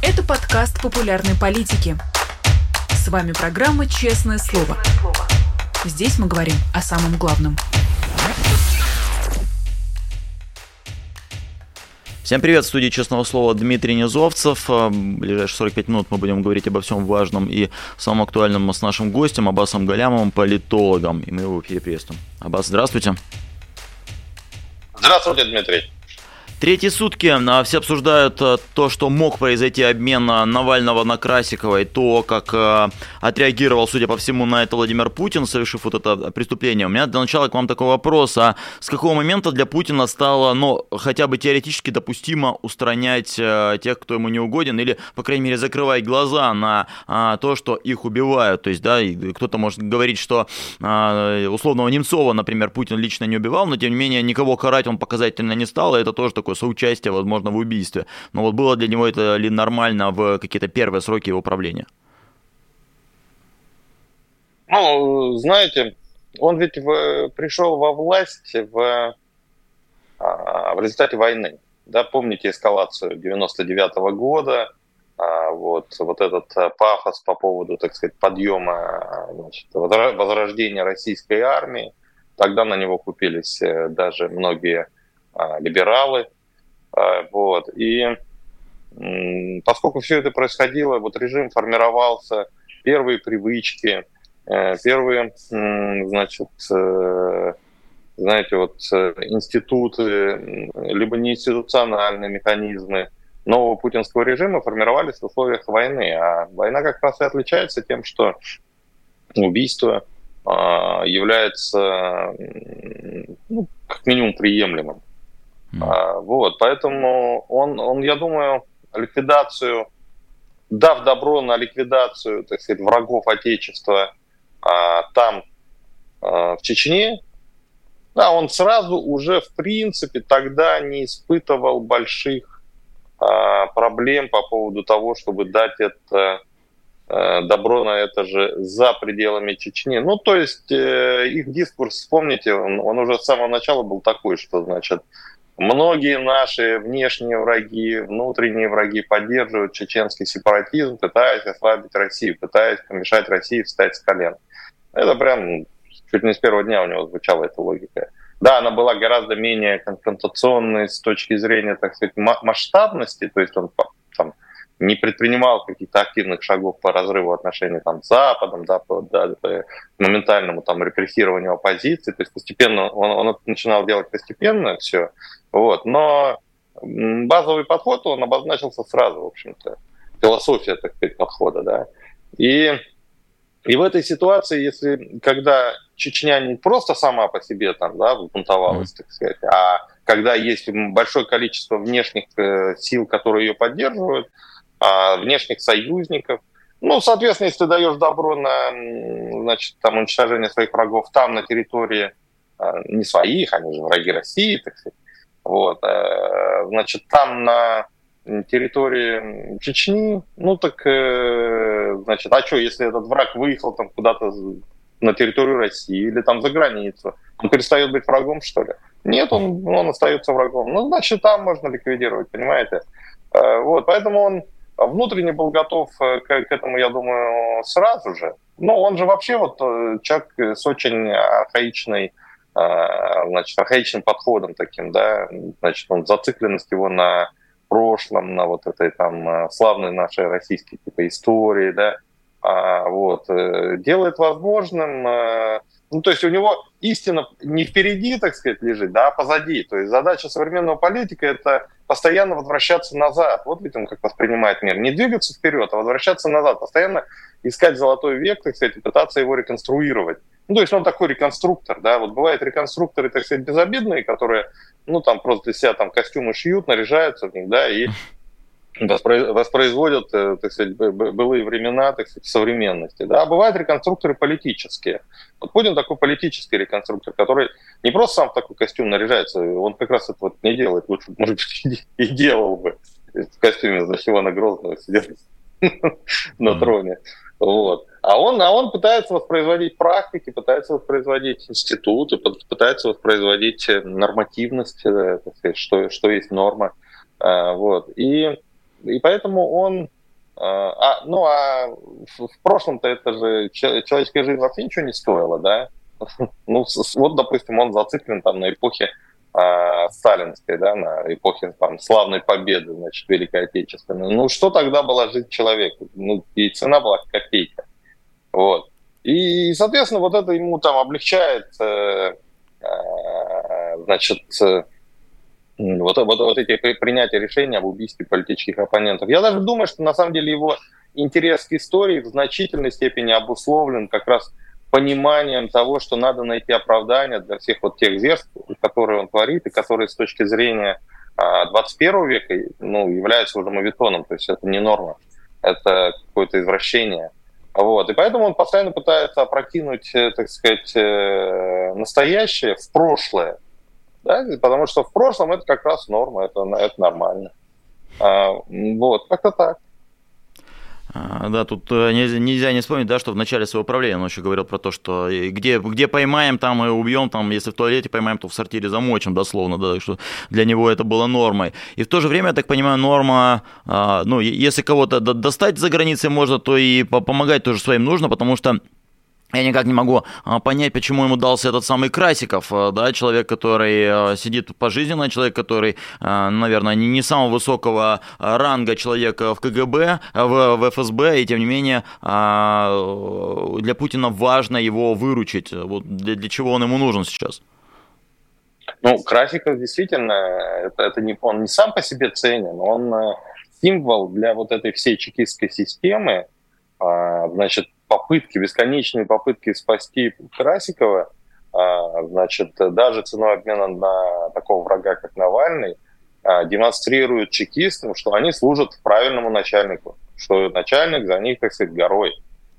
Это подкаст популярной политики. С вами программа «Честное слово». Здесь мы говорим о самом главном. Всем привет, в студии «Честного слова» Дмитрий Низовцев. В ближайшие 45 минут мы будем говорить обо всем важном и самом актуальном с нашим гостем Аббасом Галямовым, политологом. И мы его в эфире приветствуем. Аббас, здравствуйте. Здравствуйте, Дмитрий. Третьи сутки а, все обсуждают а, то, что мог произойти обмен а, Навального на Красикова, и то, как отреагировал, судя по всему, на это Владимир Путин, совершив вот это преступление. У меня для начала к вам такой вопрос. А с какого момента для Путина стало, ну, хотя бы теоретически допустимо устранять тех, кто ему не угоден, или, по крайней мере, закрывать глаза на то, что их убивают? То есть, да, кто-то может говорить, что условного Немцова, например, Путин лично не убивал, но, тем не менее, никого карать он показательно не стал, и это тоже такой такое соучастие, возможно, в убийстве. Но вот было для него это ли нормально в какие-то первые сроки его правления? Ну, знаете, он ведь в, пришел во власть в, а, в результате войны. Да, помните эскалацию 99 -го года, а, вот, вот этот а, пафос по поводу, так сказать, подъема, значит, возрождения российской армии. Тогда на него купились э, даже многие либералы, а, вот. И поскольку все это происходило, вот режим формировался, первые привычки, э, первые, значит, э, знаете, вот э, институты, либо неинституциональные механизмы нового путинского режима формировались в условиях войны. А война как раз и отличается тем, что убийство а, является ну, как минимум приемлемым. Mm. Вот, поэтому он, он, я думаю, ликвидацию, дав добро на ликвидацию, так сказать, врагов Отечества а, там, а, в Чечне, да, он сразу уже, в принципе, тогда не испытывал больших а, проблем по поводу того, чтобы дать это а, добро на это же за пределами Чечни. Ну, то есть э, их дискурс, вспомните, он, он уже с самого начала был такой, что, значит, Многие наши внешние враги, внутренние враги поддерживают чеченский сепаратизм, пытаясь ослабить Россию, пытаясь помешать России встать с колен. Это прям чуть не с первого дня у него звучала эта логика. Да, она была гораздо менее конфронтационной с точки зрения, так сказать, масштабности, то есть он не предпринимал каких-то активных шагов по разрыву отношений там, с Западом, да, по, да, по моментальному там, репрессированию оппозиции. То есть постепенно он, он это начинал делать постепенно все. Вот. Но базовый подход, он обозначился сразу, в общем-то. Философия, так сказать, подхода, да. И, и в этой ситуации, если, когда Чечня не просто сама по себе там, да, бунтовалась, так сказать, а когда есть большое количество внешних э, сил, которые ее поддерживают, внешних союзников. Ну, соответственно, если ты даешь добро на значит, там, уничтожение своих врагов там, на территории а, не своих, они же враги России, так сказать, вот, э, значит, там на территории Чечни, ну так, э, значит, а что, если этот враг выехал там куда-то на территорию России или там за границу, он перестает быть врагом, что ли? Нет, он, он остается врагом. Ну, значит, там можно ликвидировать, понимаете? Э, вот, поэтому он а внутренне был готов э, к, к этому, я думаю, сразу же. Но он же вообще вот э, человек с очень архаичной, э, значит, архаичным подходом таким, да, значит, он зацикленность его на прошлом, на вот этой там славной нашей российской типа истории, да, а, вот, делает возможным ну, то есть у него истина не впереди, так сказать, лежит, да, а позади. То есть задача современного политика – это постоянно возвращаться назад. Вот видим, как воспринимает мир. Не двигаться вперед, а возвращаться назад. Постоянно искать золотой век, так сказать, и пытаться его реконструировать. Ну, то есть он такой реконструктор, да. Вот бывают реконструкторы, так сказать, безобидные, которые, ну, там просто для себя там костюмы шьют, наряжаются в них, да, и воспроизводят, э, так сказать, былые времена, так сказать, современности. Да? А бывают реконструкторы политические. Вот Путин такой политический реконструктор, который не просто сам в такой костюм наряжается, он как раз это вот не делает, лучше, может быть, и делал бы в костюме значит, Ивана Грозного сидел на троне. Вот. А он, а он пытается воспроизводить практики, пытается воспроизводить институты, пытается воспроизводить нормативность, э, так сказать, что, что есть норма. А, вот. И и поэтому он а, ну, а в, прошлом-то это же человеческая жизнь вообще ничего не стоила, да? Ну, вот, допустим, он зациклен там на эпохе а, сталинской, да, на эпохе там, славной победы, значит, Великой Отечественной. Ну, что тогда была жизнь человека? Ну, и цена была копейка. Вот. И, соответственно, вот это ему там облегчает, э, э, значит, э, вот, вот, вот эти принятия решения об убийстве политических оппонентов. Я даже думаю, что на самом деле его интерес к истории в значительной степени обусловлен как раз пониманием того, что надо найти оправдание для всех вот тех зверств, которые он творит, и которые с точки зрения 21 а, века ну, являются уже мавитоном, то есть это не норма, это какое-то извращение. Вот. И поэтому он постоянно пытается опрокинуть, э, так сказать, э, настоящее в прошлое, да? потому что в прошлом это как раз норма, это, это нормально. А, вот, как-то так. А, да, тут э, нельзя, не вспомнить, да, что в начале своего правления он еще говорил про то, что где, где поймаем, там и убьем, там, если в туалете поймаем, то в сортире замочим, дословно, да, что для него это было нормой. И в то же время, я так понимаю, норма, а, ну, если кого-то достать за границей можно, то и помогать тоже своим нужно, потому что я никак не могу а, понять, почему ему дался этот самый Красиков, а, да, человек, который а, сидит пожизненно, человек, который, наверное, не самого высокого ранга человека в КГБ, в, ФСБ, и тем не менее для Путина важно его выручить. Вот для, для чего он ему нужен сейчас? Ну, Красиков действительно, это, это не, он не сам по себе ценен, он э, символ для вот этой всей чекистской системы, значит, попытки, бесконечные попытки спасти Красикова, а, значит, даже ценой обмена на такого врага, как Навальный, а, демонстрируют чекистам, что они служат правильному начальнику, что начальник за них, так сказать, горой.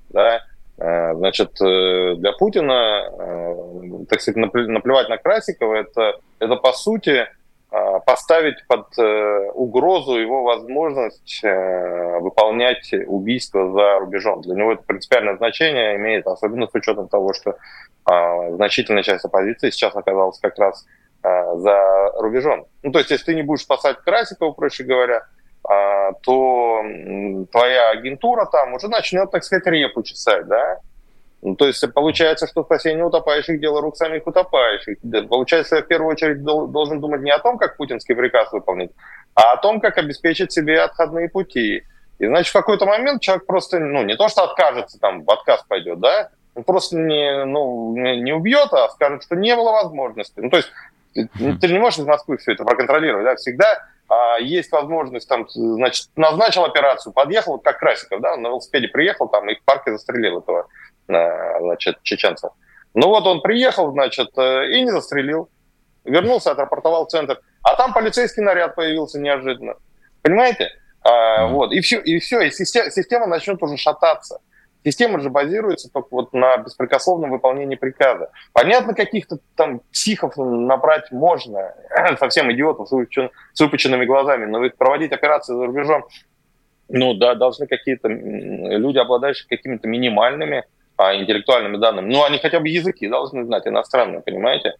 Да? А, значит, э, для Путина, э, так сказать, наплевать на Красикова, это, это по сути поставить под э, угрозу его возможность э, выполнять убийство за рубежом. Для него это принципиальное значение имеет, особенно с учетом того, что а, значительная часть оппозиции сейчас оказалась как раз а, за рубежом. Ну, то есть, если ты не будешь спасать Красикова, проще говоря, то твоя агентура там уже начнет, так сказать, репу чесать, да, ну, то есть получается, что спасение утопающих – дело рук самих утопающих. Получается, я в первую очередь должен думать не о том, как путинский приказ выполнить, а о том, как обеспечить себе отходные пути. И, значит, в какой-то момент человек просто, ну, не то что откажется, там, в отказ пойдет, да, он просто не, ну, не убьет, а скажет, что не было возможности. Ну, то есть ты не можешь из Москвы все это проконтролировать, да, всегда а, есть возможность, там, значит, назначил операцию, подъехал, как Красиков, да, на велосипеде приехал, там, и в парке застрелил этого значит, чеченцев. Ну вот он приехал, значит, э, и не застрелил. Вернулся, отрапортовал в центр. А там полицейский наряд появился неожиданно. Понимаете? А, mm-hmm. Вот, и все, и все, и система, система начнет уже шататься. Система же базируется только вот на беспрекословном выполнении приказа. Понятно, каких-то там психов набрать можно, совсем идиотов с, выпучен, с выпученными глазами, но ведь проводить операции за рубежом, ну да, должны какие-то люди, обладающие какими-то минимальными а, интеллектуальными данными. Ну, они хотя бы языки должны знать, иностранные, понимаете?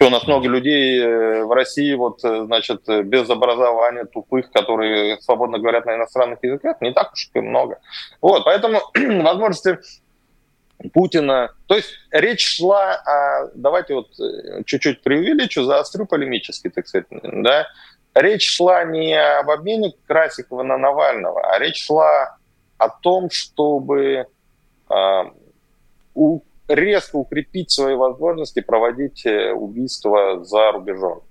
У нас много людей э, в России, вот, э, значит, без образования, тупых, которые свободно говорят на иностранных языках, не так уж и много. Вот, поэтому возможности Путина... То есть речь шла о... Давайте вот э, чуть-чуть преувеличу, заострю полемически, так сказать, да? Речь шла не об обмене Красикова на Навального, а речь шла о том, чтобы резко укрепить свои возможности проводить э, убийства за рубежом.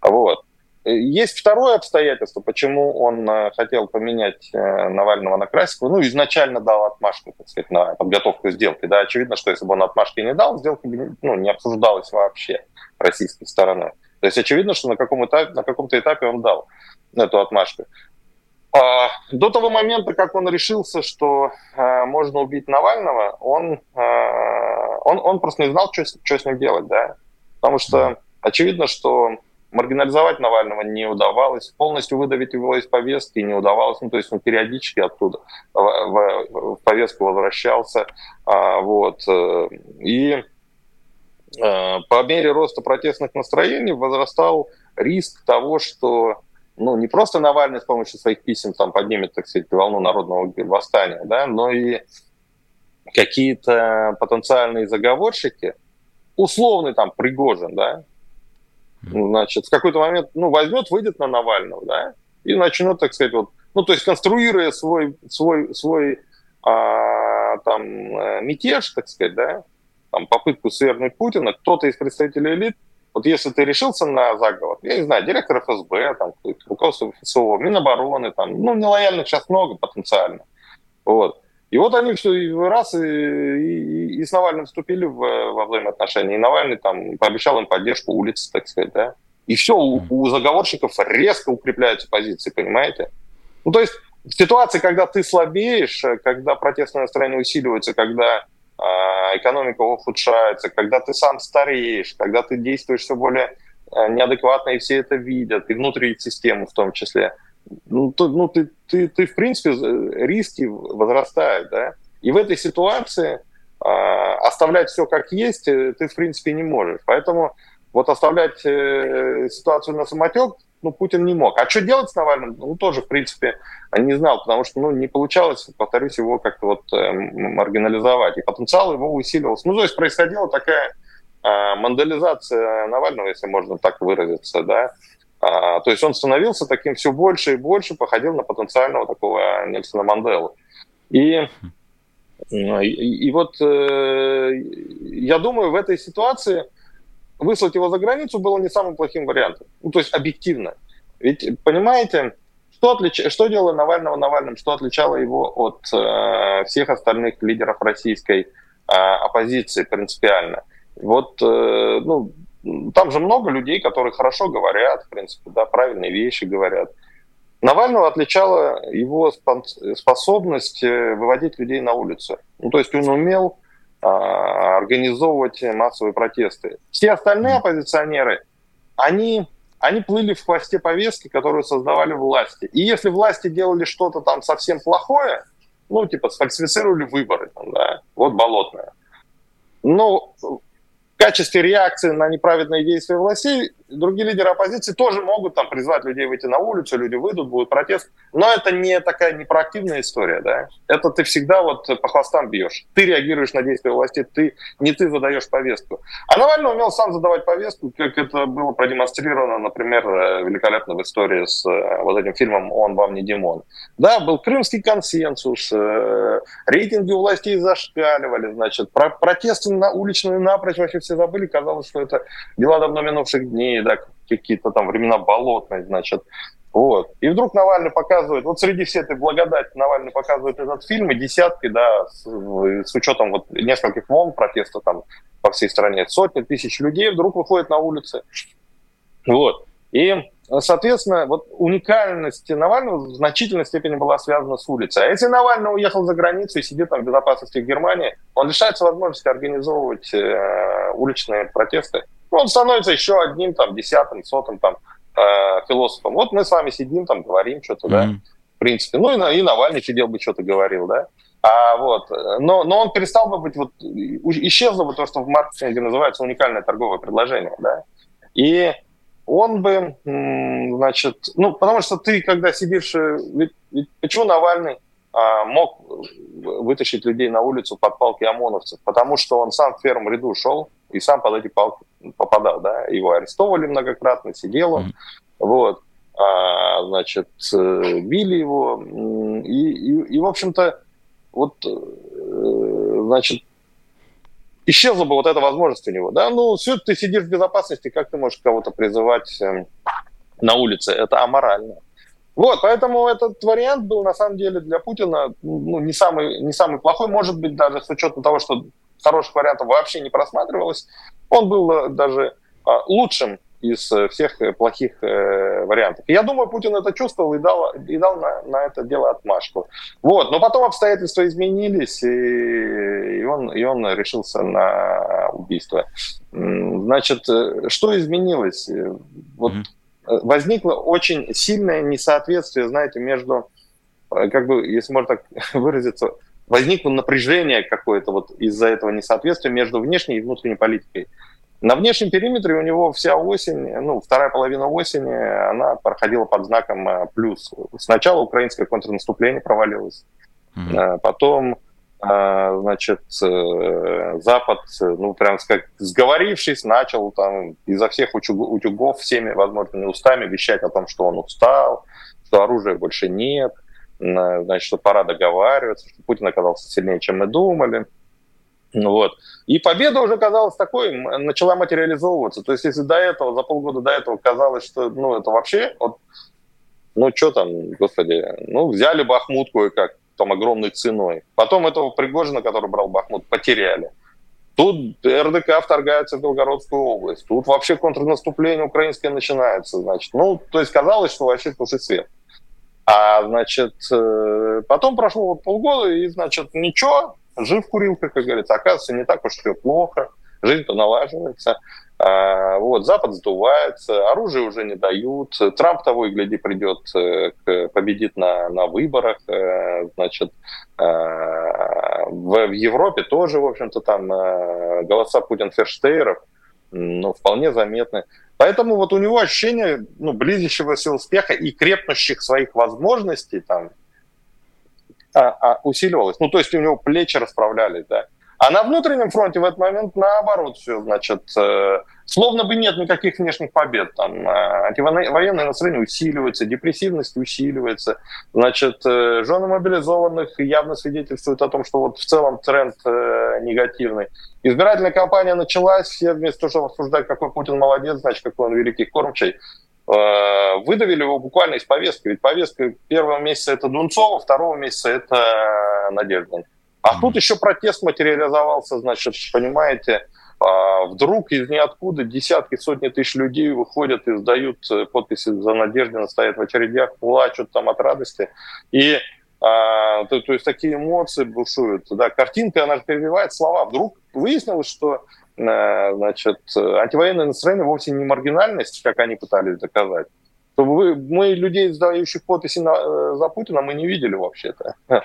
Вот. Есть второе обстоятельство, почему он э, хотел поменять э, Навального на Красикова. Ну, изначально дал отмашку, так сказать, на подготовку сделки. Да, очевидно, что если бы он отмашки не дал, сделка бы ну, не обсуждалась вообще российской стороной. То есть очевидно, что на, каком этапе, на каком-то этапе он дал эту отмашку. А, до того момента, как он решился, что а, можно убить Навального, он, а, он, он просто не знал, что, что с ним делать, да. Потому что очевидно, что маргинализовать Навального не удавалось, полностью выдавить его из повестки не удавалось, ну, то есть он периодически оттуда в, в, в повестку возвращался, а, вот, э, и а, по мере роста протестных настроений возрастал риск того, что ну, не просто Навальный с помощью своих писем там поднимет, так сказать, волну народного восстания, да, но и какие-то потенциальные заговорщики, условный там Пригожин, да, значит, в какой-то момент, ну, возьмет, выйдет на Навального, да, и начнет, так сказать, вот, ну, то есть конструируя свой, свой, свой а, там, э, мятеж, так сказать, да, там, попытку свергнуть Путина, кто-то из представителей элит, вот если ты решился на заговор, я не знаю, директор ФСБ, там, руководство ФСО, Минобороны, там, ну, нелояльных сейчас много потенциально, вот, и вот они все раз и, и, и с Навальным вступили в, во взаимоотношения. И Навальный там пообещал им поддержку улицы, так сказать, да. И все, у, у заговорщиков резко укрепляются позиции, понимаете? Ну, то есть в ситуации, когда ты слабеешь, когда протестное настроение усиливается, когда экономика ухудшается, когда ты сам стареешь, когда ты действуешь все более э, неадекватно, и все это видят, и внутри системы в том числе – ну, то, ну ты, ты, ты, в принципе, риски возрастают, да, и в этой ситуации э, оставлять все как есть э, ты, в принципе, не можешь. Поэтому вот оставлять э, ситуацию на самотек, ну, Путин не мог. А что делать с Навальным? Ну, тоже, в принципе, не знал, потому что, ну, не получалось, повторюсь, его как-то вот э, маргинализовать. И потенциал его усиливался. Ну, то есть происходила такая э, мандализация Навального, если можно так выразиться, да, а, то есть он становился таким все больше и больше, походил на потенциального такого Нельсона Манделу. И, и, и вот э, я думаю, в этой ситуации выслать его за границу было не самым плохим вариантом. Ну, то есть объективно. Ведь, понимаете, что, отлич... что делало Навального Навальным, что отличало его от э, всех остальных лидеров российской э, оппозиции принципиально? Вот, э, ну, там же много людей, которые хорошо говорят, в принципе, да, правильные вещи говорят. Навального отличала его способность э, выводить людей на улицу. Ну, то есть он умел организовывать массовые протесты. Все остальные оппозиционеры, они, они плыли в хвосте повестки, которую создавали власти. И если власти делали что-то там совсем плохое, ну, типа, сфальсифицировали выборы, там, да, вот болотное. Ну, качестве реакции на неправедные действия властей другие лидеры оппозиции тоже могут там призвать людей выйти на улицу, люди выйдут, будет протест. Но это не такая непроактивная история, да. Это ты всегда вот по хвостам бьешь. Ты реагируешь на действия власти, ты, не ты задаешь повестку. А Навальный умел сам задавать повестку, как это было продемонстрировано, например, э, великолепно в истории с э, вот этим фильмом «Он вам не Димон». Да, был крымский консенсус, э, рейтинги у властей зашкаливали, значит, про протесты на уличные напрочь вообще все забыли, казалось, что это дела давно минувших дней, да, какие-то там времена болотные, значит. Вот. И вдруг Навальный показывает, вот среди всей этой благодати Навальный показывает этот фильм, и десятки, да, с, с учетом вот нескольких волн протеста там по всей стране, сотни тысяч людей вдруг выходят на улицы. Вот. И, соответственно, вот уникальность Навального в значительной степени была связана с улицей. А если Навальный уехал за границу и сидит там в безопасности в Германии, он лишается возможности организовывать э, уличные протесты он становится еще одним, там, десятым, сотым, там, э, философом. Вот мы с вами сидим, там, говорим что-то, mm-hmm. да, в принципе. Ну, и, и Навальный сидел бы, что-то говорил, да. А вот, но, но он перестал бы быть, вот, исчезло бы то, что в маркетинге называется уникальное торговое предложение, да. И он бы, значит, ну, потому что ты, когда сидишь, э, ведь, ведь почему Навальный а, мог вытащить людей на улицу под палки ОМОНовцев? Потому что он сам в первом ряду шел, и сам под эти палки попадал, да, его арестовали многократно, сидел он, mm-hmm. вот, а, значит, э, били его, и, и, и в общем-то, вот, э, значит, исчезла бы вот эта возможность у него, да, ну, все, ты сидишь в безопасности, как ты можешь кого-то призывать эм, на улице, это аморально. Вот, поэтому этот вариант был на самом деле для Путина ну, не, самый, не самый плохой, может быть, даже с учетом того, что хороших вариантов вообще не просматривалось. Он был э, даже а, лучшим из э, всех э, плохих вариантов. Я думаю, Путин это чувствовал и дал, и дал на, на это дело отмашку. Вот. Но потом обстоятельства изменились, и, и, он, и он решился на убийство. Значит, что изменилось? Вот mm-hmm. возникло очень сильное несоответствие, знаете, между, как бы, если можно так выразиться, возникло напряжение какое-то вот из-за этого несоответствия между внешней и внутренней политикой. На внешнем периметре у него вся осень, ну, вторая половина осени, она проходила под знаком э, плюс. Сначала украинское контрнаступление провалилось, mm-hmm. потом, э, значит, Запад, ну, прям сказать, сговорившись, начал там изо всех утюгов всеми возможными устами вещать о том, что он устал, что оружия больше нет, значит, что пора договариваться, что Путин оказался сильнее, чем мы думали. Вот. И победа уже казалась такой, начала материализовываться. То есть, если до этого, за полгода до этого казалось, что ну, это вообще, вот, ну, что там, господи, ну, взяли Бахмут кое-как, там, огромной ценой. Потом этого Пригожина, который брал Бахмут, потеряли. Тут РДК вторгается в Белгородскую область. Тут вообще контрнаступление украинское начинается, значит. Ну, то есть казалось, что вообще слушай свет. А, значит, э, потом прошло вот полгода, и, значит, ничего, жив курилка, как говорится, оказывается, не так уж все плохо, жизнь-то налаживается. А, вот, Запад сдувается, оружие уже не дают, Трамп того и гляди придет, э, победит на, на выборах, э, значит, в, в Европе тоже, в общем-то, там голоса Путин-Ферштейров, ну, вполне заметны. Поэтому вот у него ощущение ну, близящегося успеха и крепнущих своих возможностей там, а, а, усиливалось. Ну, то есть у него плечи расправлялись, да. А на внутреннем фронте в этот момент наоборот все, значит, э, словно бы нет никаких внешних побед. Там э, антивоенное настроение усиливается, депрессивность усиливается. Значит, э, жены мобилизованных явно свидетельствуют о том, что вот в целом тренд э, негативный. Избирательная кампания началась, все вместо того, чтобы обсуждать, какой Путин молодец, значит, какой он великий кормчий, Э, выдавили его буквально из повестки. Ведь повестка первого месяца это Дунцова, второго месяца это Надежда. А тут еще протест материализовался, значит, понимаете, а, вдруг из ниоткуда десятки, сотни тысяч людей выходят и сдают э, подписи за Надеждина, стоят в очередях, плачут там от радости. И а, то, то есть такие эмоции бушуют. Да, картинка, она перебивает слова. Вдруг выяснилось, что Э, значит, антивоенное настроение вовсе не маргинальность, как они пытались доказать. Вы, мы людей, сдающих подписи на, э, за Путина, мы не видели вообще-то.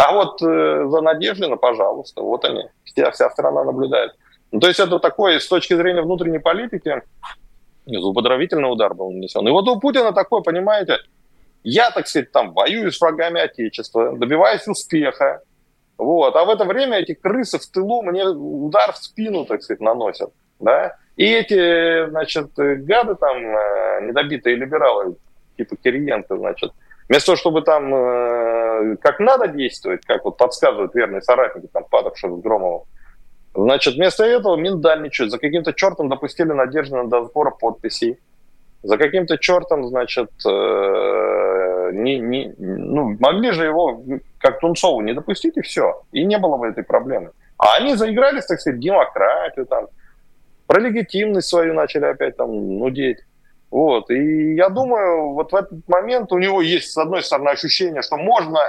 А вот э, за Надеждина, пожалуйста, вот они, вся, вся страна наблюдает. Ну, то есть это такой, с точки зрения внутренней политики, зубодравительный удар был нанесен. И вот у Путина такой, понимаете, я, так сказать, там воюю с врагами Отечества, добиваюсь успеха, вот. А в это время эти крысы в тылу мне удар в спину, так сказать, наносят. Да? И эти, значит, гады там, э, недобитые либералы, типа Кириенко, значит, вместо того, чтобы там э, как надо действовать, как вот подсказывают верные соратники, там, падавшие с Громовым, значит, вместо этого миндальничают, за каким-то чертом допустили Надеждина до сбора подписей, за каким-то чертом, значит, э, не, не, ну, могли же его, как Тунцову, не допустить, и все. И не было бы этой проблемы. А они заигрались, так сказать, демократию, там, про легитимность свою начали опять там нудеть. Вот. И я думаю, вот в этот момент у него есть, с одной стороны, ощущение, что можно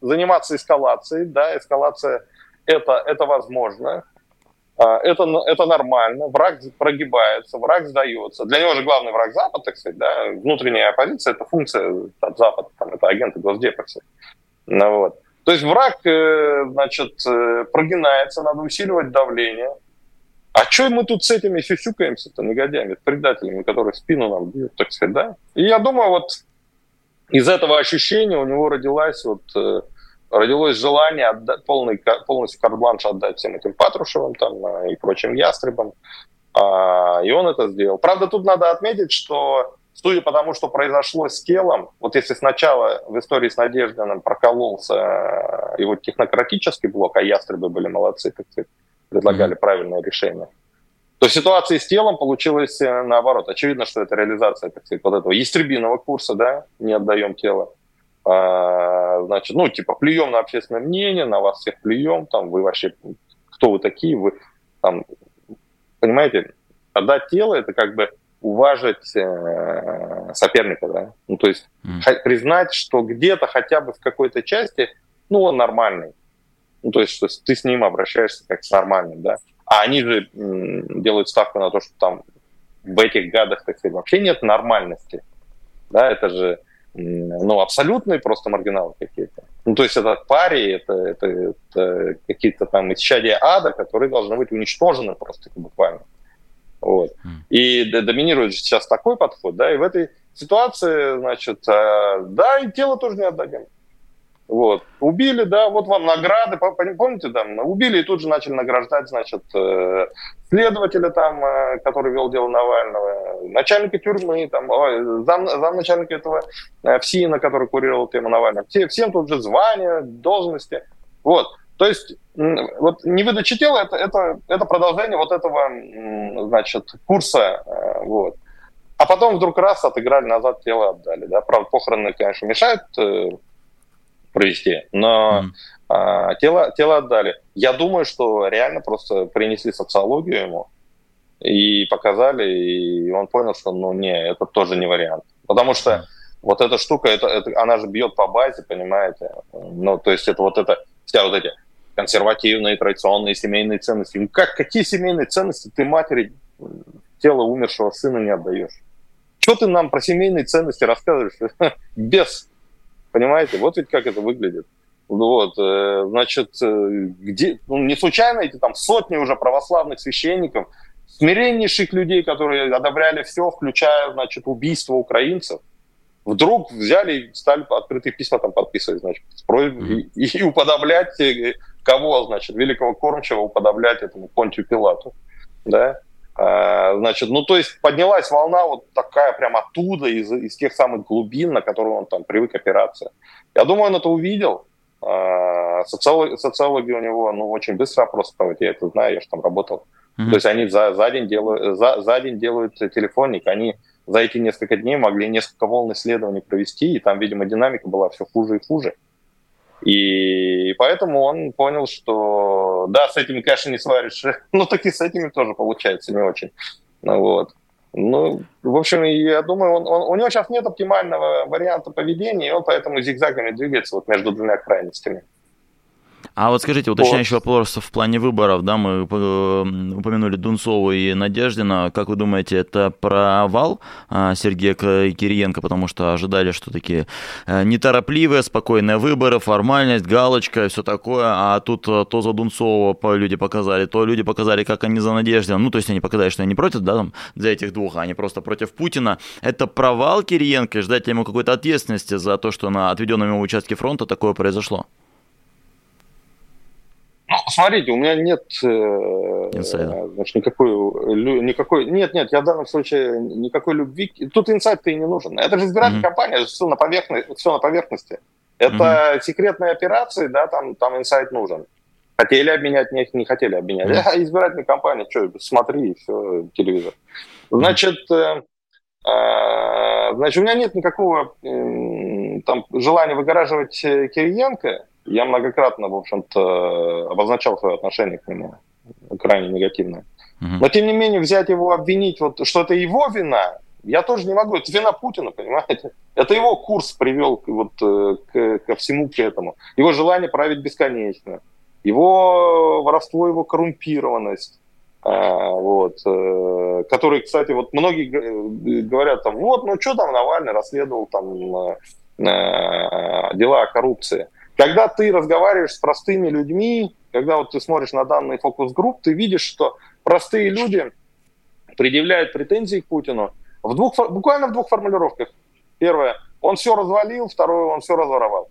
заниматься эскалацией, да, эскалация это, это возможно, а, это, это нормально, враг прогибается, враг сдается. Для него же главный враг Запад, так сказать, да, внутренняя оппозиция – это функция от Запада, там, это агенты Госдепа Ну, вот. То есть враг, э, значит, э, прогинается, надо усиливать давление. А что мы тут с этими сюсюкаемся-то, негодяями, предателями, которые спину нам бьют, так сказать, да? И я думаю, вот из этого ощущения у него родилась вот э, родилось желание отдать, полный, полностью карт-бланш отдать всем этим Патрушевым там, э, и прочим ястребам. А, и он это сделал. Правда, тут надо отметить, что судя по тому, что произошло с телом, вот если сначала в истории с Надеждиным прокололся э, его технократический блок, а ястребы были молодцы, так сказать, предлагали mm-hmm. правильное решение, то ситуация с телом получилась э, наоборот. Очевидно, что это реализация, так сказать, вот этого ястребиного курса, да, не отдаем тело. А, значит, ну, типа, плюем на общественное мнение, на вас всех плюем, там, вы вообще, кто вы такие, вы, там, понимаете, отдать тело, это как бы уважить э, соперника, да, ну, то есть mm. признать, что где-то хотя бы в какой-то части, ну, он нормальный, ну, то есть, что ты с ним обращаешься как с нормальным, да, а они же м, делают ставку на то, что там в этих гадах, так сказать, вообще нет нормальности, да, это же ну, абсолютные просто маргиналы какие-то. Ну, то есть это пари, это, это, это какие-то там исчадия ада, которые должны быть уничтожены просто буквально. Вот. И доминирует сейчас такой подход, да, и в этой ситуации, значит, да, и тело тоже не отдадим. Вот. Убили, да, вот вам награды, помните, там, убили и тут же начали награждать, значит, э, следователя там, э, который вел дело Навального, начальника тюрьмы, там, зам, замначальника этого э, ФСИНа, который курировал тему Навального. Все, всем тут же звания, должности. Вот. То есть вот невыдача тела это, это, это продолжение вот этого, значит, курса. Вот. А потом вдруг раз отыграли назад, тело отдали. Да? Правда, похороны, конечно, мешают провести, но mm. а, тело, тело отдали. Я думаю, что реально просто принесли социологию ему и показали, и он понял, что ну не, это тоже не вариант. Потому что mm. вот эта штука, это, это, она же бьет по базе, понимаете? Ну, то есть это вот это, вся вот эти консервативные, традиционные семейные ценности. Ну как, какие семейные ценности ты матери тело умершего сына не отдаешь? Что ты нам про семейные ценности рассказываешь? Без Понимаете? Вот ведь как это выглядит. Вот, э, значит, э, где, ну, не случайно эти там сотни уже православных священников, смиреннейших людей, которые одобряли все, включая, значит, убийство украинцев, вдруг взяли и стали открытые письма там подписывать, значит, с просьбой, и, и уподоблять э, кого, значит, великого кормчего уподоблять этому Понтию Пилату, да, значит, ну, то есть поднялась волна вот такая прям оттуда, из, из тех самых глубин, на которые он там привык опираться. Я думаю, он это увидел. А, социологи, социологи у него, ну, очень быстро опрос проводят, я это знаю, я же там работал. Mm-hmm. То есть они за, за, день делают, за, за день делают телефонник, они за эти несколько дней могли несколько волн исследований провести, и там, видимо, динамика была все хуже и хуже. И поэтому он понял, что да, с этими, конечно, не сваришь, но так и с этими тоже получается не очень. Ну, вот. Ну, в общем, я думаю, он, он, у него сейчас нет оптимального варианта поведения, и он поэтому зигзагами двигается вот между двумя крайностями. А вот скажите, уточняющий вот. вопрос в плане выборов, да, мы упомянули Дунцову и Надеждина. Как вы думаете, это провал а, Сергея Кириенко, потому что ожидали, что такие э, неторопливые, спокойные выборы, формальность, галочка и все такое, а тут э, то за Дунцова люди показали, то люди показали, как они за Надеждина. Ну, то есть они показали, что они против, да, там, за этих двух, а они просто против Путина. Это провал Кириенко, ждать ему какой-то ответственности за то, что на отведенном ему участке фронта такое произошло? Смотрите, у меня нет э, значит, никакой, никакой... Нет, нет, я в данном случае никакой любви... Тут инсайт-то и не нужен. Это же избирательная mm-hmm. кампания, все на, поверхности, все на поверхности. Это mm-hmm. секретные операции, да, там, там инсайт нужен. Хотели обменять, не, не хотели обменять. Mm-hmm. А избирательная кампания, что, смотри, все, телевизор. Значит, э, э, значит, у меня нет никакого э, там, желания выгораживать э, Кириенко, я многократно, в общем-то, обозначал свое отношение к нему крайне негативное. Угу. Но, тем не менее, взять его, обвинить, вот, что это его вина, я тоже не могу. Это вина Путина, понимаете? Это его курс привел вот, э, к, ко всему к этому. Его желание править бесконечно. Его воровство, его коррумпированность. А, вот, э, который, кстати, вот многие говорят, там, вот, ну что там Навальный расследовал там э, дела о коррупции. Когда ты разговариваешь с простыми людьми, когда вот ты смотришь на данные фокус-групп, ты видишь, что простые люди предъявляют претензии к Путину в двух, буквально в двух формулировках. Первое, он все развалил, второе, он все разворовал.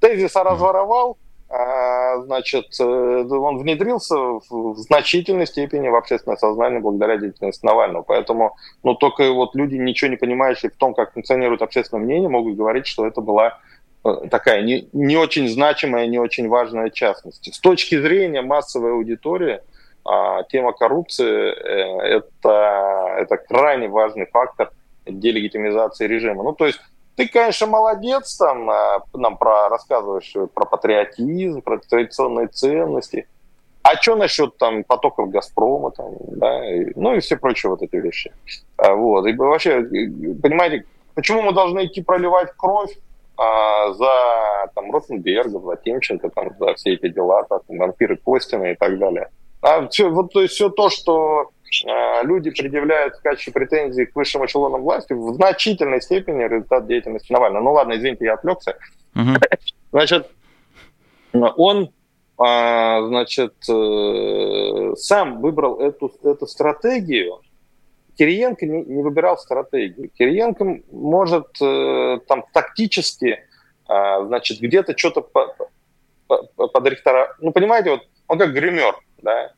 Тезиса разворовал, а, значит, э, он внедрился в значительной степени в общественное сознание благодаря деятельности Навального. Поэтому, ну, только вот люди, ничего не понимающие в том, как функционирует общественное мнение, могут говорить, что это была такая не, не очень значимая, не очень важная частность. С точки зрения массовой аудитории, а, тема коррупции э, это, это крайне важный фактор делегитимизации режима. Ну, то есть ты, конечно, молодец, там, а, нам про, рассказываешь про патриотизм, про традиционные ценности. А что насчет там потоков Газпрома, там, да, и, ну и все прочие вот эти вещи. Вот. И вообще, понимаете, почему мы должны идти проливать кровь а, за там, Ротенберга, за Тимченко, там, за все эти дела, там, вампиры Костина и так далее. А все, вот, то есть все то, что э, люди предъявляют в качестве претензий к высшим эшелонам власти, в значительной степени результат деятельности Навального. Ну ладно, извините, я отвлекся. Uh-huh. Значит, он а, значит, э, сам выбрал эту, эту стратегию, Кириенко не, не выбирал стратегию. Кириенко может э, там тактически, э, значит, где-то что-то по, по, под ректора... Ну, понимаете, вот он как гример, да.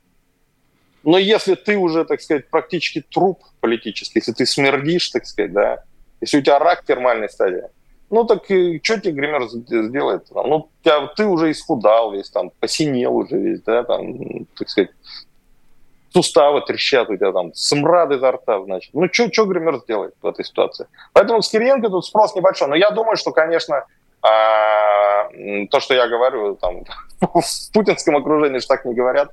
Но если ты уже, так сказать, практически труп политический, если ты смердишь, так сказать, да, если у тебя рак термальной стадии, ну так что тебе гример сделает? Ну, тебя, ты уже исхудал весь, там, посинел уже весь, да, там, так сказать, суставы трещат у тебя там, смрад изо рта, значит. Ну, что гример сделает в этой ситуации? Поэтому с Кириенко тут спрос небольшой. Но я думаю, что, конечно, а, то, что я говорю, там, в путинском окружении же так не говорят,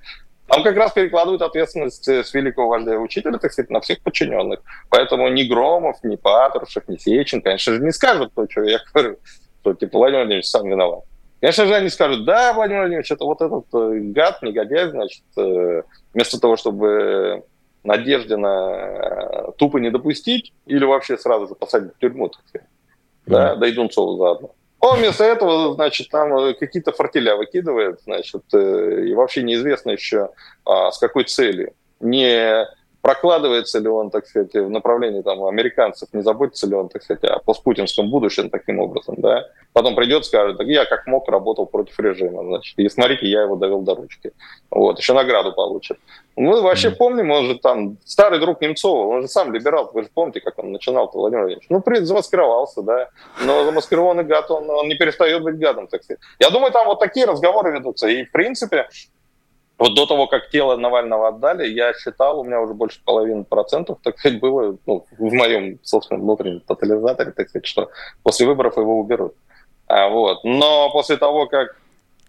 там как раз перекладывают ответственность с великого вождя учителя, так сказать, на всех подчиненных. Поэтому ни Громов, ни Патрушев, ни Сечин, конечно же, не скажут то, что я говорю, что типа Владимир Владимирович сам виноват. Конечно же, они скажут, да, Владимир Владимирович, это вот этот э, гад, негодяй, значит, э, вместо того, чтобы Надеждина э, тупо не допустить или вообще сразу же посадить в тюрьму, так сказать, mm-hmm. да, да и Дунцову заодно. Он вместо этого, значит, там какие-то фортеля выкидывает, значит, и вообще неизвестно еще а, с какой целью. Не прокладывается ли он, так сказать, в направлении там, американцев, не заботится ли он, так сказать, о постпутинском будущем таким образом, да. Потом придет, скажет, так я как мог работал против режима, значит, и смотрите, я его довел до ручки. Вот, еще награду получит. Мы вообще помним, он же там, старый друг Немцова, он же сам либерал, вы же помните, как он начинал, Владимир Владимирович. Ну, при, замаскировался, да, но замаскированный гад, он, он не перестает быть гадом, так сказать. Я думаю, там вот такие разговоры ведутся, и, в принципе, вот до того, как тело Навального отдали, я считал, у меня уже больше половины процентов, так сказать, было ну, в моем, собственно, внутреннем тотализаторе, так сказать, что после выборов его уберут. А, вот. Но после того, как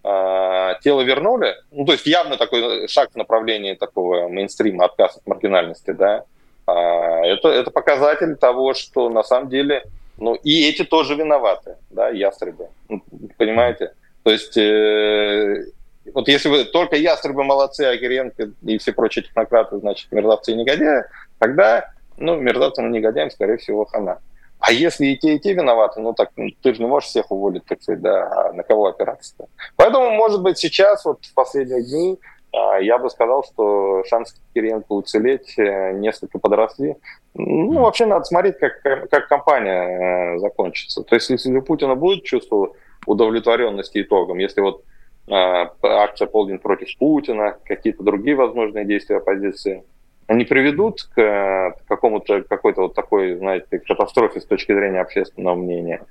а, тело вернули, ну, то есть явно такой шаг в направлении такого мейнстрима, отказ от маргинальности, да, а, это, это показатель того, что на самом деле, ну, и эти тоже виноваты, да, ястребы, ну, понимаете? То есть э, вот если вы только ястребы молодцы, а Кириенко и все прочие технократы, значит, мерзавцы и негодяи, тогда, ну, мерзавцам и негодяям, скорее всего, хана. А если и те, и те виноваты, ну так ну, ты же не можешь всех уволить, так сказать, да, а на кого опираться-то? Поэтому, может быть, сейчас, вот в последние дни, а, я бы сказал, что шансы Кириенко уцелеть э, несколько подросли. Ну, вообще надо смотреть, как, как компания э, закончится. То есть, если у Путина будет чувство удовлетворенности итогом, если вот акция «Полдень против Путина», какие-то другие возможные действия оппозиции, они приведут к какому-то какой-то вот такой, знаете, катастрофе с точки зрения общественного мнения,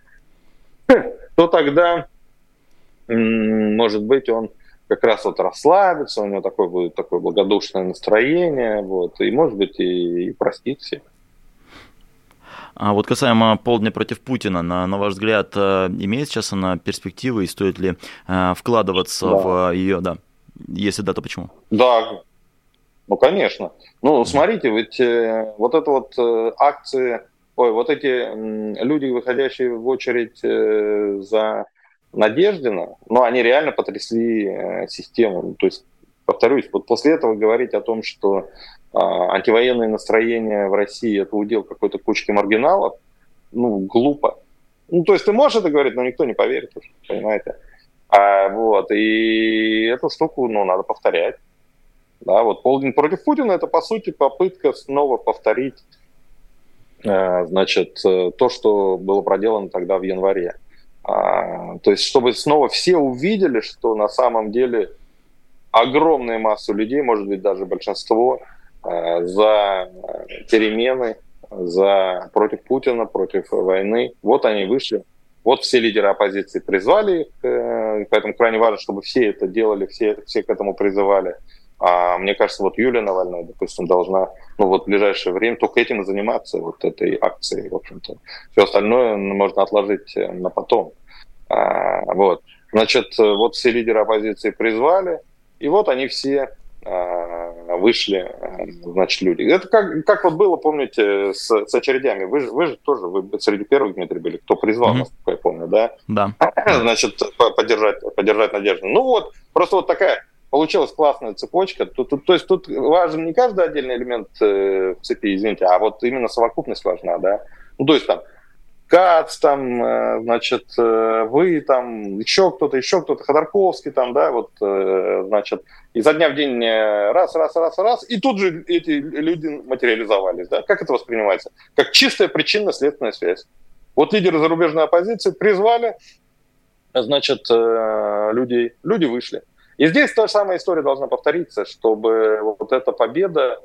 то тогда, может быть, он как раз вот расслабится, у него такое будет такое благодушное настроение, вот, и, может быть, и, и простит всех. А вот касаемо полдня против Путина, на, на ваш взгляд, э, имеет сейчас она перспективы и стоит ли э, вкладываться да. в ее, да? Если да, то почему? Да, ну, конечно. Ну, смотрите, ведь э, вот это вот э, акции, ой, вот эти э, люди, выходящие в очередь э, за Надеждина, ну, они реально потрясли э, систему. То есть, повторюсь, вот после этого говорить о том, что а, антивоенные настроения в России это удел какой-то кучки маргиналов, ну, глупо. Ну, то есть ты можешь это говорить, но никто не поверит уже, понимаете? А, вот, и эту штуку, ну, надо повторять. Да, вот полдень против Путина это, по сути, попытка снова повторить, э, значит, э, то, что было проделано тогда в январе. А, то есть, чтобы снова все увидели, что на самом деле огромная масса людей, может быть, даже большинство, Э, за перемены, за против Путина, против войны. Вот они вышли. Вот все лидеры оппозиции призвали их, э, поэтому крайне важно, чтобы все это делали, все, все к этому призывали. А мне кажется, вот Юлия Навальная, допустим, должна, ну вот в ближайшее время только этим и заниматься, вот этой акцией, в общем-то. Все остальное можно отложить э, на потом. А, вот. Значит, вот все лидеры оппозиции призвали, и вот они все а, вышли, а, значит, люди. Это как, как вот было, помните, с, с очередями. Вы же, вы же тоже вы среди первых, Дмитрий, были, кто призвал, mm-hmm. насколько я помню, да? Да. Значит, поддержать, поддержать надежду. Ну вот, просто вот такая получилась классная цепочка. Тут, тут, то есть тут важен не каждый отдельный элемент э, в цепи, извините, а вот именно совокупность важна, да? Ну, то есть там Кац, там, э, значит, э, вы, там, еще кто-то, еще кто-то, Ходорковский, там, да, вот, э, значит, изо дня в день раз, раз, раз, раз, и тут же эти люди материализовались, да, как это воспринимается? Как чистая причинно-следственная связь. Вот лидеры зарубежной оппозиции призвали, значит, людей, люди вышли. И здесь та же самая история должна повториться, чтобы вот эта победа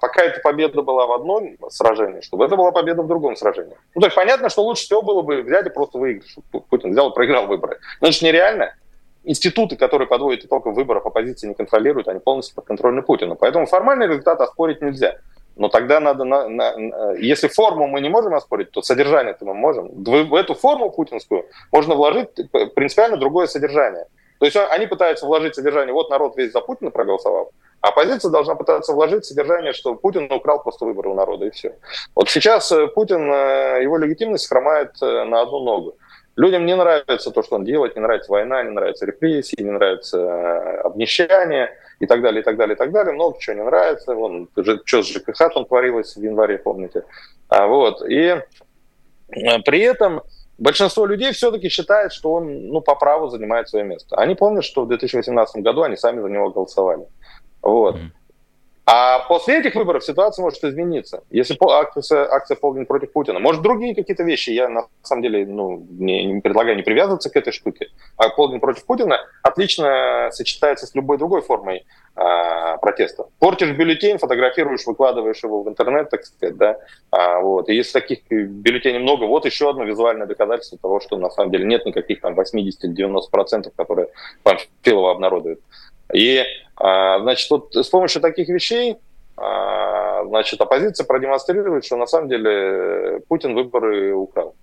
пока эта победа была в одном сражении, чтобы это была победа в другом сражении. Ну, то есть понятно, что лучше всего было бы взять и просто выиграть, чтобы Путин взял и проиграл выборы. Но это же нереально. Институты, которые подводят итогов выборов, оппозиции не контролируют, они полностью подконтрольны Путину. Поэтому формальный результат оспорить нельзя. Но тогда надо, на, на, если форму мы не можем оспорить, то содержание-то мы можем. В эту форму путинскую можно вложить принципиально другое содержание. То есть они пытаются вложить содержание, вот народ весь за Путина проголосовал, а оппозиция должна пытаться вложить содержание, что Путин украл просто выборы у народа, и все. Вот сейчас э, Путин, э, его легитимность хромает э, на одну ногу. Людям не нравится то, что он делает, не нравится война, не нравится репрессии, не нравится обнищание и так далее, и так далее, и так далее. Много чего не нравится. Вон, что с ЖКХ там творилось в январе, помните. А, вот. И при этом большинство людей все-таки считает, что он ну, по праву занимает свое место. Они помнят, что в 2018 году они сами за него голосовали. Вот. А после этих выборов ситуация может измениться. Если акция, акция полдень против Путина, может другие какие-то вещи, я на самом деле ну, не, не предлагаю не привязываться к этой штуке, а полдень против Путина отлично сочетается с любой другой формой а, протеста. Портишь бюллетень, фотографируешь, выкладываешь его в интернет, так сказать, да, а, вот. И если таких бюллетеней много, вот еще одно визуальное доказательство того, что на самом деле нет никаких там 80-90%, которые Памфилова обнародует. И значит, вот с помощью таких вещей а, значит, оппозиция продемонстрирует, что на самом деле Путин выборы украл.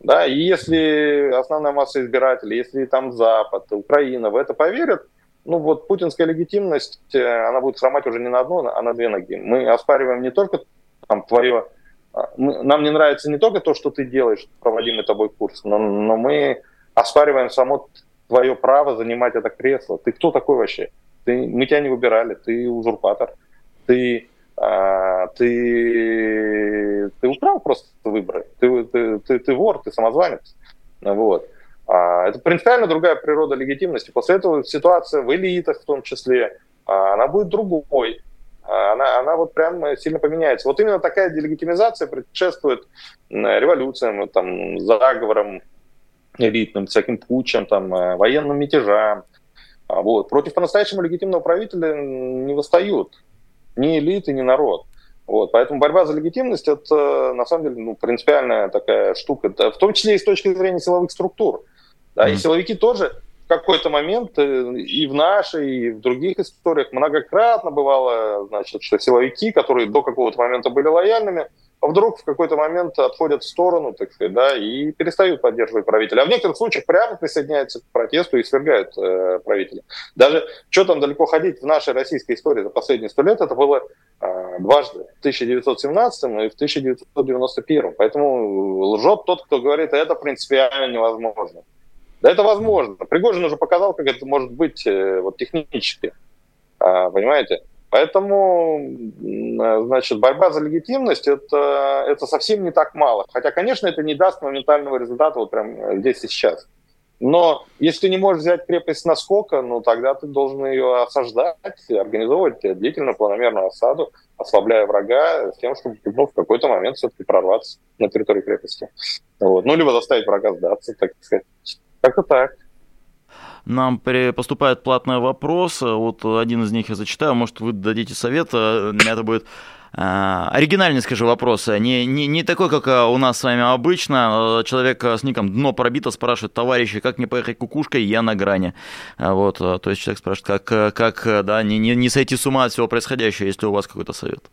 Да, и если основная масса избирателей, если там Запад, Украина в это поверят, ну вот путинская легитимность, э, она будет хромать уже не на одну, а на две ноги. Мы оспариваем не только там, твое... А, нам не нравится не только то, что ты делаешь, проводимый тобой курс, но, но мы оспариваем само твое право занимать это кресло. Ты кто такой вообще? Ты, мы тебя не выбирали, ты узурпатор, ты, а, ты, ты украл просто выборы, ты, ты, ты, ты вор, ты самозванец. Вот. А, это принципиально другая природа легитимности. После этого ситуация в элитах в том числе, а, она будет другой. А, она, она вот прям сильно поменяется. Вот именно такая делегитимизация предшествует революциям, там, заговорам элитным, всяким путчам, там, военным мятежам, а вот. Против по-настоящему легитимного правителя не восстают ни элиты, ни народ. Вот, поэтому борьба за легитимность это на самом деле ну, принципиальная такая штука, в том числе и с точки зрения силовых структур. Да, mm-hmm. И силовики тоже в какой-то момент э, и в нашей, и в других историях многократно бывало, значит, что силовики, которые до какого-то момента были лояльными, вдруг в какой-то момент отходят в сторону, так сказать, да, и перестают поддерживать правителя. А в некоторых случаях прямо присоединяются к протесту и свергают э, правителя. Даже, что там далеко ходить, в нашей российской истории за последние сто лет это было э, дважды, в 1917 и в 1991. Поэтому лжет тот, кто говорит, это принципиально невозможно. Да это возможно. Пригожин уже показал, как это может быть э, вот технически. А, понимаете? Поэтому, значит, борьба за легитимность это, это совсем не так мало. Хотя, конечно, это не даст моментального результата вот прям здесь и сейчас. Но если ты не можешь взять крепость наскока, ну тогда ты должен ее осаждать, организовывать длительную планомерную осаду, ослабляя врага, с тем, чтобы ну, в какой-то момент все-таки прорваться на территории крепости. Вот. Ну, либо заставить врага сдаться, так сказать. Как-то так нам поступают платные вопросы. Вот один из них я зачитаю. Может, вы дадите совет. Э, это будет а, оригинальный, скажу, вопрос. Не, не, не такой, как э, у нас с вами обычно. Э, человек с ником «Дно пробито» спрашивает, товарищи, как мне поехать кукушкой, я на грани. Вот, то есть человек спрашивает, как, как да, не, не, не сойти с ума от всего происходящего, если у вас какой-то совет.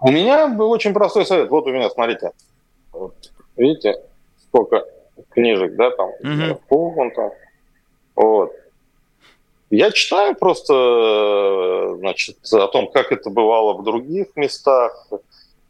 У меня был очень простой совет. Вот у меня, смотрите. Вот, видите, сколько книжек, да, там, угу. вон там, вот. Я читаю просто, значит, о том, как это бывало в других местах,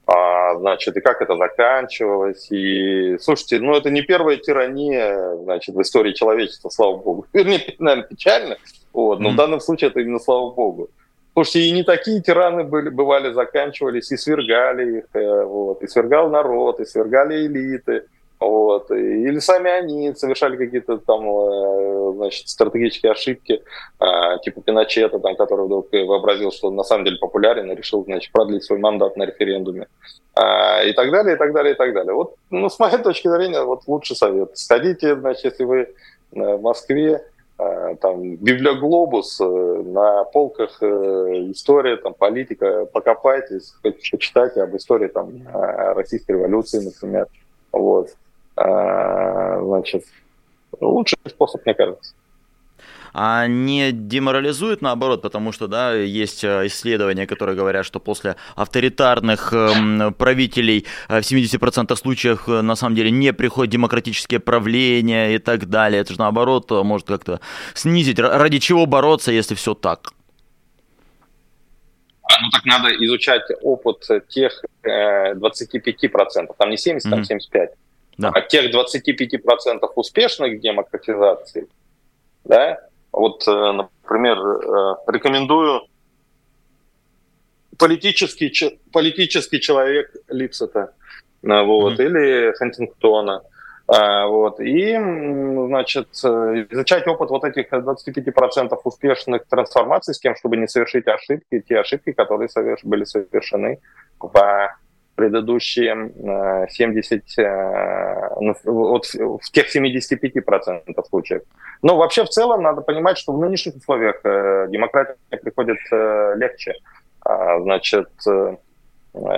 а, значит, и как это заканчивалось. И, слушайте, ну, это не первая тирания, значит, в истории человечества, слава богу. Вернее, наверное, печально, вот, но mm. в данном случае это именно слава богу. Слушайте, и не такие тираны были, бывали, заканчивались, и свергали их, э, вот, и свергал народ, и свергали элиты, вот, или сами они совершали какие-то там, э, значит, стратегические ошибки, а, типа Пиночета, там, который вдруг вообразил, что он на самом деле популярен и решил, значит, продлить свой мандат на референдуме, а, и так далее, и так далее, и так далее. Вот, ну, с моей точки зрения, вот лучший совет. Сходите, значит, если вы в Москве, Э, там библиоглобус э, на полках э, история, там политика, покопайтесь, почитайте об истории там российской революции, например. Вот. Значит, лучший способ, мне кажется а не деморализует наоборот, потому что, да, есть э, исследования, которые говорят, что после авторитарных эм, правителей э, в 70% случаев э, на самом деле не приходят демократические правления и так далее. Это же наоборот может как-то снизить. Ради чего бороться, если все так? А, ну так надо изучать опыт тех э, 25%, там не 70, mm-hmm. там 75, да. а тех 25% успешных демократизаций, да, вот, э, например, э, рекомендую политический, политический человек Липсета, э, вот, mm-hmm. или Хантингтона. Вот. И, значит, изучать опыт вот этих 25% успешных трансформаций с тем, чтобы не совершить ошибки, те ошибки, которые были совершены в предыдущие 70, э, э, ну, вот в тех 75% случаев. Но вообще в целом надо понимать, что в нынешних условиях э, демократия приходит легче, а, значит,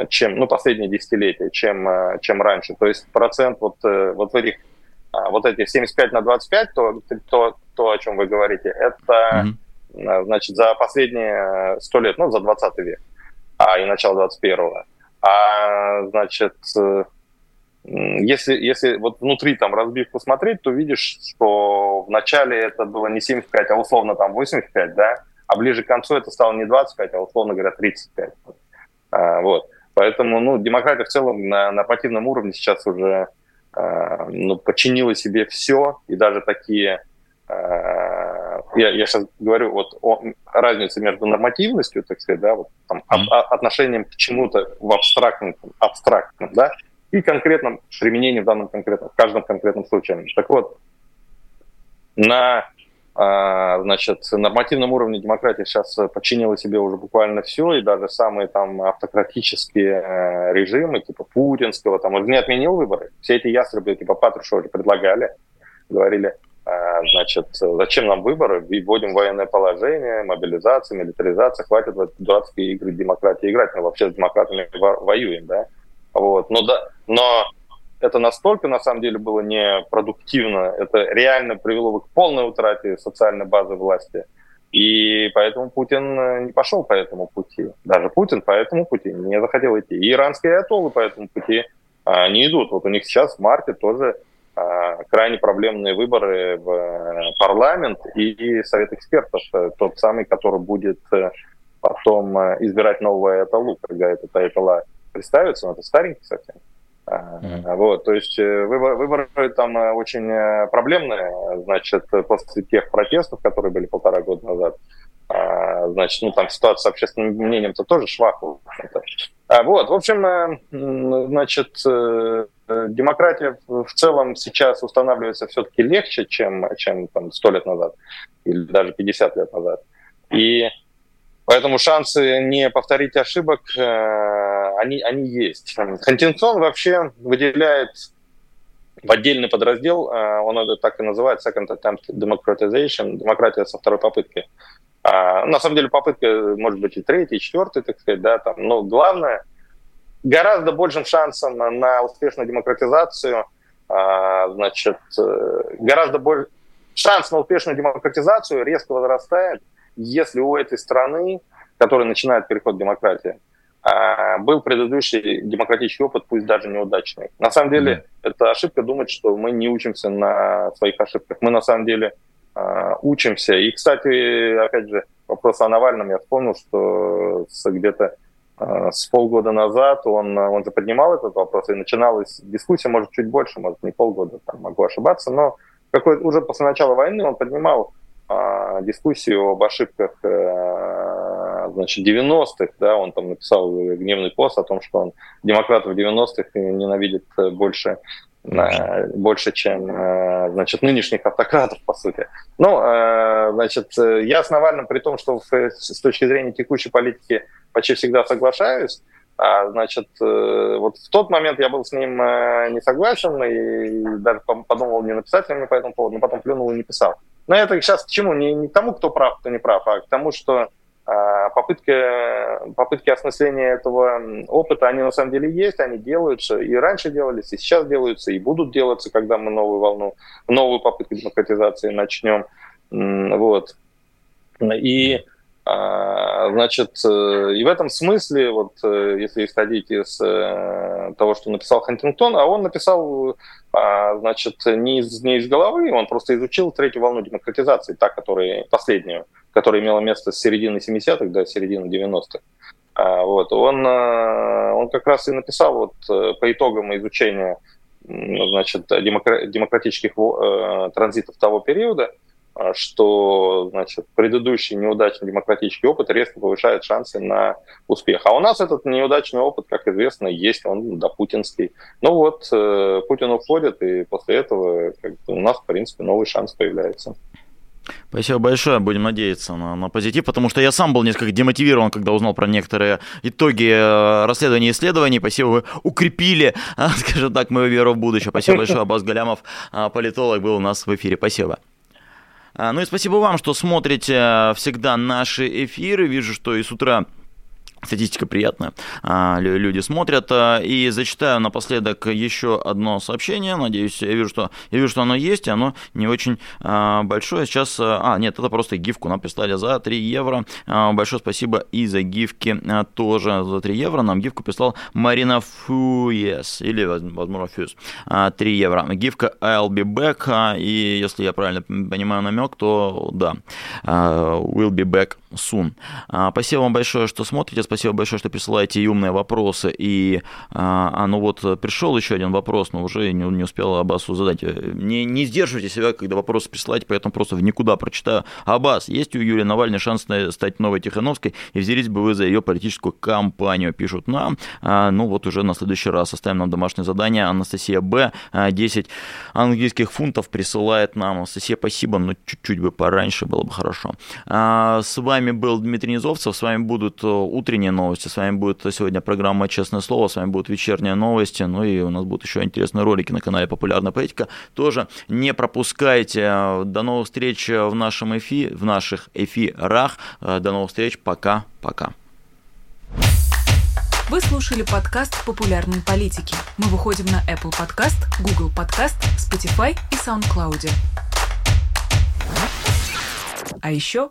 чем, ну, последние десятилетия, чем, чем раньше. То есть процент вот, вот в этих а, вот эти 75 на 25, то, то, то о чем вы говорите, это, mm-hmm. значит, за последние 100 лет, ну, за 20 век, а и начало 21-го. А, значит, э, если, если вот внутри там разбивку смотреть, то видишь, что в начале это было не 75, а условно там 85, да, а ближе к концу это стало не 25, а условно говоря 35. А, вот. Поэтому, ну, демократия в целом на нормативном уровне сейчас уже а, ну, подчинила себе все, и даже такие а, я, я сейчас говорю вот о разнице между нормативностью, так сказать, да, вот, там, mm-hmm. отношением к чему-то в абстрактном, абстрактном, да, и конкретном применении в данном конкретном, в каждом конкретном случае. Так вот, на а, значит, нормативном уровне демократия сейчас подчинила себе уже буквально все, и даже самые там автократические э, режимы, типа путинского, там, он не отменил выборы. Все эти ястребы, типа Патрушева, предлагали, говорили, значит, зачем нам выборы, вводим военное положение, мобилизация, милитаризация, хватит в дурацкие игры демократии играть, мы вообще с демократами воюем, да, вот, но, да, но это настолько, на самом деле, было непродуктивно, это реально привело к полной утрате социальной базы власти, и поэтому Путин э, не пошел по этому пути. Даже Путин по этому пути не захотел идти. И иранские атоллы по этому пути а, не идут. Вот у них сейчас в марте тоже а, крайне проблемные выборы в э, парламент и совет экспертов, э, тот самый, который будет э, потом избирать нового Айталу, когда этот Айтала представится, но это старенький совсем. Mm-hmm. Вот, то есть выборы, выборы там очень проблемные, значит, после тех протестов, которые были полтора года назад, значит, ну там ситуация с общественным мнением-то тоже швах. А, вот, в общем, значит, демократия в целом сейчас устанавливается все-таки легче, чем, чем там, 100 лет назад или даже 50 лет назад. И поэтому шансы не повторить ошибок, э, они, они есть. Хантингтон вообще выделяет в отдельный подраздел, э, он это так и называет, Second Attempt Democratization, демократия со второй попытки. А, на самом деле попытка может быть и третья, и четвертая, так сказать, да, там, но главное – гораздо большим шансом на успешную демократизацию, а, значит, э, гораздо больше шанс на успешную демократизацию резко возрастает, если у этой страны, которая начинает переход к демократии, а, был предыдущий демократический опыт, пусть даже неудачный. На самом деле, mm-hmm. это ошибка думать, что мы не учимся на своих ошибках. Мы на самом деле учимся. И, кстати, опять же, вопрос о Навальном я вспомнил, что где-то Э, с полгода назад он, он же поднимал этот вопрос, и начиналась дискуссия, может, чуть больше, может, не полгода, там, могу ошибаться, но какой, уже после начала войны он поднимал а, дискуссию об ошибках, а, значит, 90-х, да, он там написал гневный пост о том, что он демократов 90-х ненавидит больше больше, чем, значит, нынешних автократов, по сути. Ну, значит, я с Навальным, при том, что с точки зрения текущей политики почти всегда соглашаюсь, а, значит, вот в тот момент я был с ним не согласен и даже подумал не написать мне по этому поводу, но потом плюнул и не писал. Но это сейчас к чему? Не, не к тому, кто прав, кто не прав, а к тому, что попытки, попытки осмысления этого опыта, они на самом деле есть, они делаются, и раньше делались, и сейчас делаются, и будут делаться, когда мы новую волну, новую попытку демократизации начнем. Вот. И а, Значит, э, и в этом смысле, вот э, если исходить из э, того, что написал Хантингтон, а он написал, а, значит, не из, не из головы, он просто изучил третью волну демократизации, та, которая последнюю, которая имела место с середины 70-х до середины 90-х. А, вот, он, он как раз и написал вот по итогам изучения значит, демократических транзитов того периода, а, что значит, предыдущий неудачный демократический опыт резко повышает шансы на успех. А у нас этот неудачный опыт, как известно, есть, он да, путинский. Ну вот, э, Путин уходит, и после этого как у нас, в принципе, новый шанс появляется. Спасибо большое, будем надеяться на, на позитив, потому что я сам был несколько демотивирован, когда узнал про некоторые итоги э, расследований и исследований. Спасибо, вы укрепили, скажем так, мою веру в будущее. Спасибо большое, Абаз Галямов, а, политолог, был у нас в эфире. Спасибо. А, ну и спасибо вам, что смотрите э, всегда наши эфиры. Вижу, что и с утра Статистика приятная, а, люди смотрят. А, и зачитаю напоследок еще одно сообщение. Надеюсь, я вижу, что, я вижу, что оно есть, оно не очень а, большое. Сейчас, а, нет, это просто гифку нам прислали за 3 евро. Большое спасибо и за гифки тоже за 3 евро. Нам гифку прислал Марина Фуес, или, возможно, Фьюз, 3 евро. Гифка I'll be back, и если я правильно понимаю намек, то да, will be back soon. Спасибо вам большое, что смотрите спасибо большое, что присылаете умные вопросы. И, а, а ну вот пришел еще один вопрос, но уже не, не успел Аббасу задать. Не, не сдерживайте себя, когда вопросы присылаете, поэтому просто в никуда прочитаю. Аббас, есть у Юлии Навальной шанс стать новой Тихановской, и взялись бы вы за ее политическую кампанию, пишут нам. А, ну вот уже на следующий раз оставим нам домашнее задание. Анастасия Б. 10 а, английских фунтов присылает нам. Анастасия, спасибо, но чуть-чуть бы пораньше было бы хорошо. А, с вами был Дмитрий Низовцев, с вами будут утренние утренние новости. С вами будет сегодня программа «Честное слово», с вами будут вечерние новости, ну и у нас будут еще интересные ролики на канале «Популярная политика». Тоже не пропускайте. До новых встреч в, нашем эфи, в наших эфирах. До новых встреч. Пока-пока. Вы слушали подкаст «Популярной политики». Мы выходим на Apple Podcast, Google Podcast, Spotify и SoundCloud. А еще